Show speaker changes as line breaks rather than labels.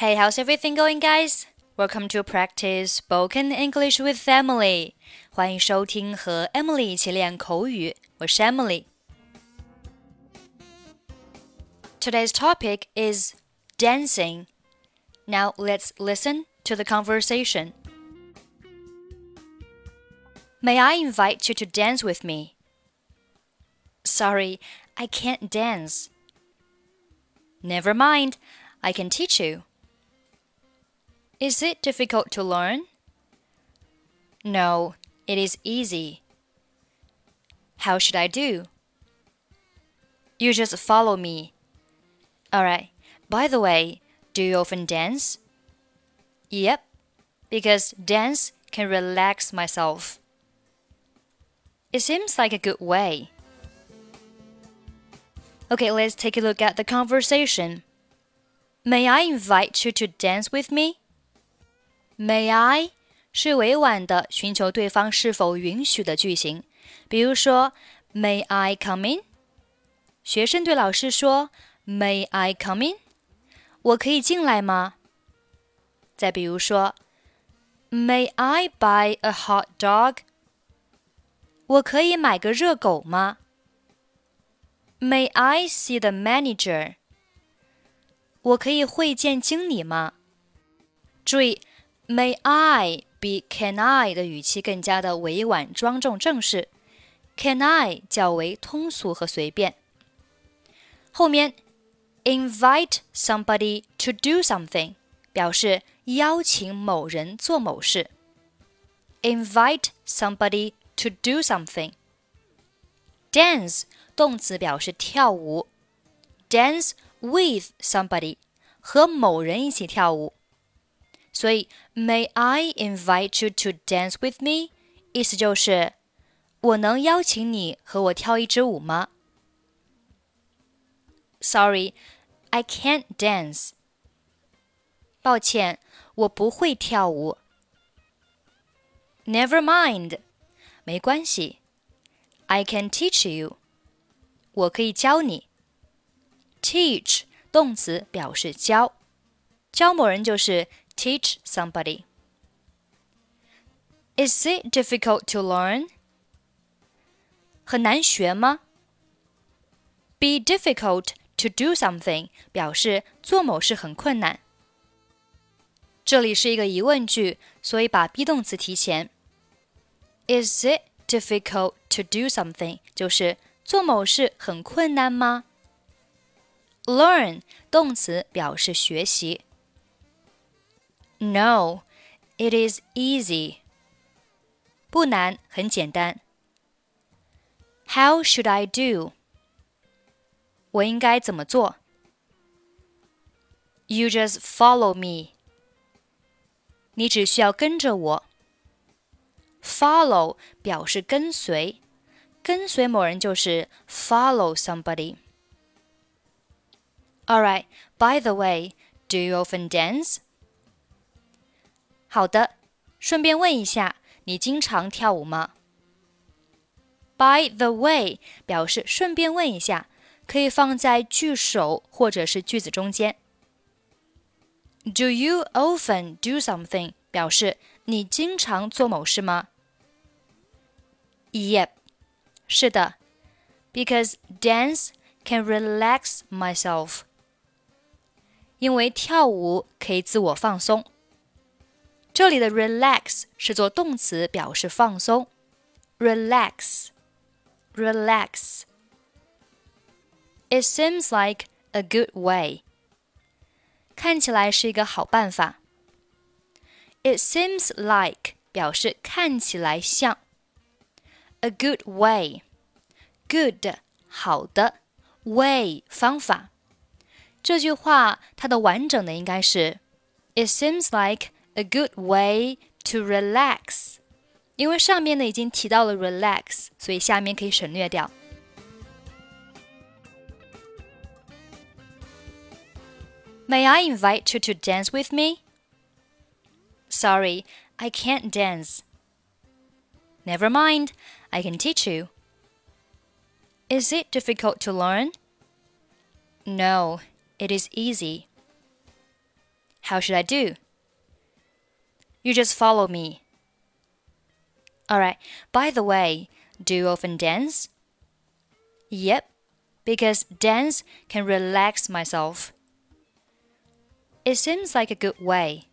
Hey, how's everything going, guys? Welcome to practice spoken English with Emily. 欢迎收听和 Emily 一起练口语，我是 Emily。Today's topic is dancing. Now let's listen to the conversation. May I invite you to dance with me? Sorry, I can't dance. Never mind, I can teach you. Is it difficult to learn? No, it is easy. How should I do? You just follow me. Alright, by the way, do you often dance? Yep, because dance can relax myself. It seems like a good way. Okay, let's take a look at the conversation. May I invite you to dance with me? May I 是委婉的寻求对方是否允许的句型，比如说 May I come in？学生对老师说 May I come in？我可以进来吗？再比如说 May I buy a hot dog？我可以买个热狗吗？May I see the manager？我可以会见经理吗？注意。May I 比 Can I 的语气更加的委婉、庄重、正式，Can I 较为通俗和随便。后面 invite somebody to do something 表示邀请某人做某事。Invite somebody to do something。Dance 动词表示跳舞，dance with somebody 和某人一起跳舞。所以，May I invite you to dance with me？意思就是我能邀请你和我跳一支舞吗？Sorry, I can't dance。抱歉，我不会跳舞。Never mind，没关系。I can teach you，我可以教你。Teach 动词表示教，教某人就是 teach somebody. Is it difficult to learn? 很难学吗？Be difficult to do something 表示做某事很困难。这里是一个疑问句，所以把 be 动词提前。Is it difficult to do something 就是做某事很困难吗？Learn 动词表示学习。 no, it is easy. 不难，很简单。How should I do? 我应该怎么做？You just follow me. 你只需要跟着我。Follow 表示跟随，跟随某人就是 follow somebody. Alright, by the way, do you often dance? 好的，顺便问一下，你经常跳舞吗？By the way，表示顺便问一下，可以放在句首或者是句子中间。Do you often do something？表示你经常做某事吗？Yep，是的，because dance can relax myself。因为跳舞可以自我放松。 这里的 relax 是做动词，表示放松。relax，relax。It seems like a good way。看起来是一个好办法。It seems like 表示看起来像。A good way，good 好的，way 方法。这句话它的完整的应该是：It seems like a good way to relax。因为上面呢已经提到了 relax，所以下面可以省略掉。May I invite you to dance with me? Sorry, I can't dance. Never mind, I can teach you. Is it difficult to learn? No, it is easy. How should I do? You just follow me. Alright, by the way, do you often dance? Yep, because dance can relax myself. It seems like a good way.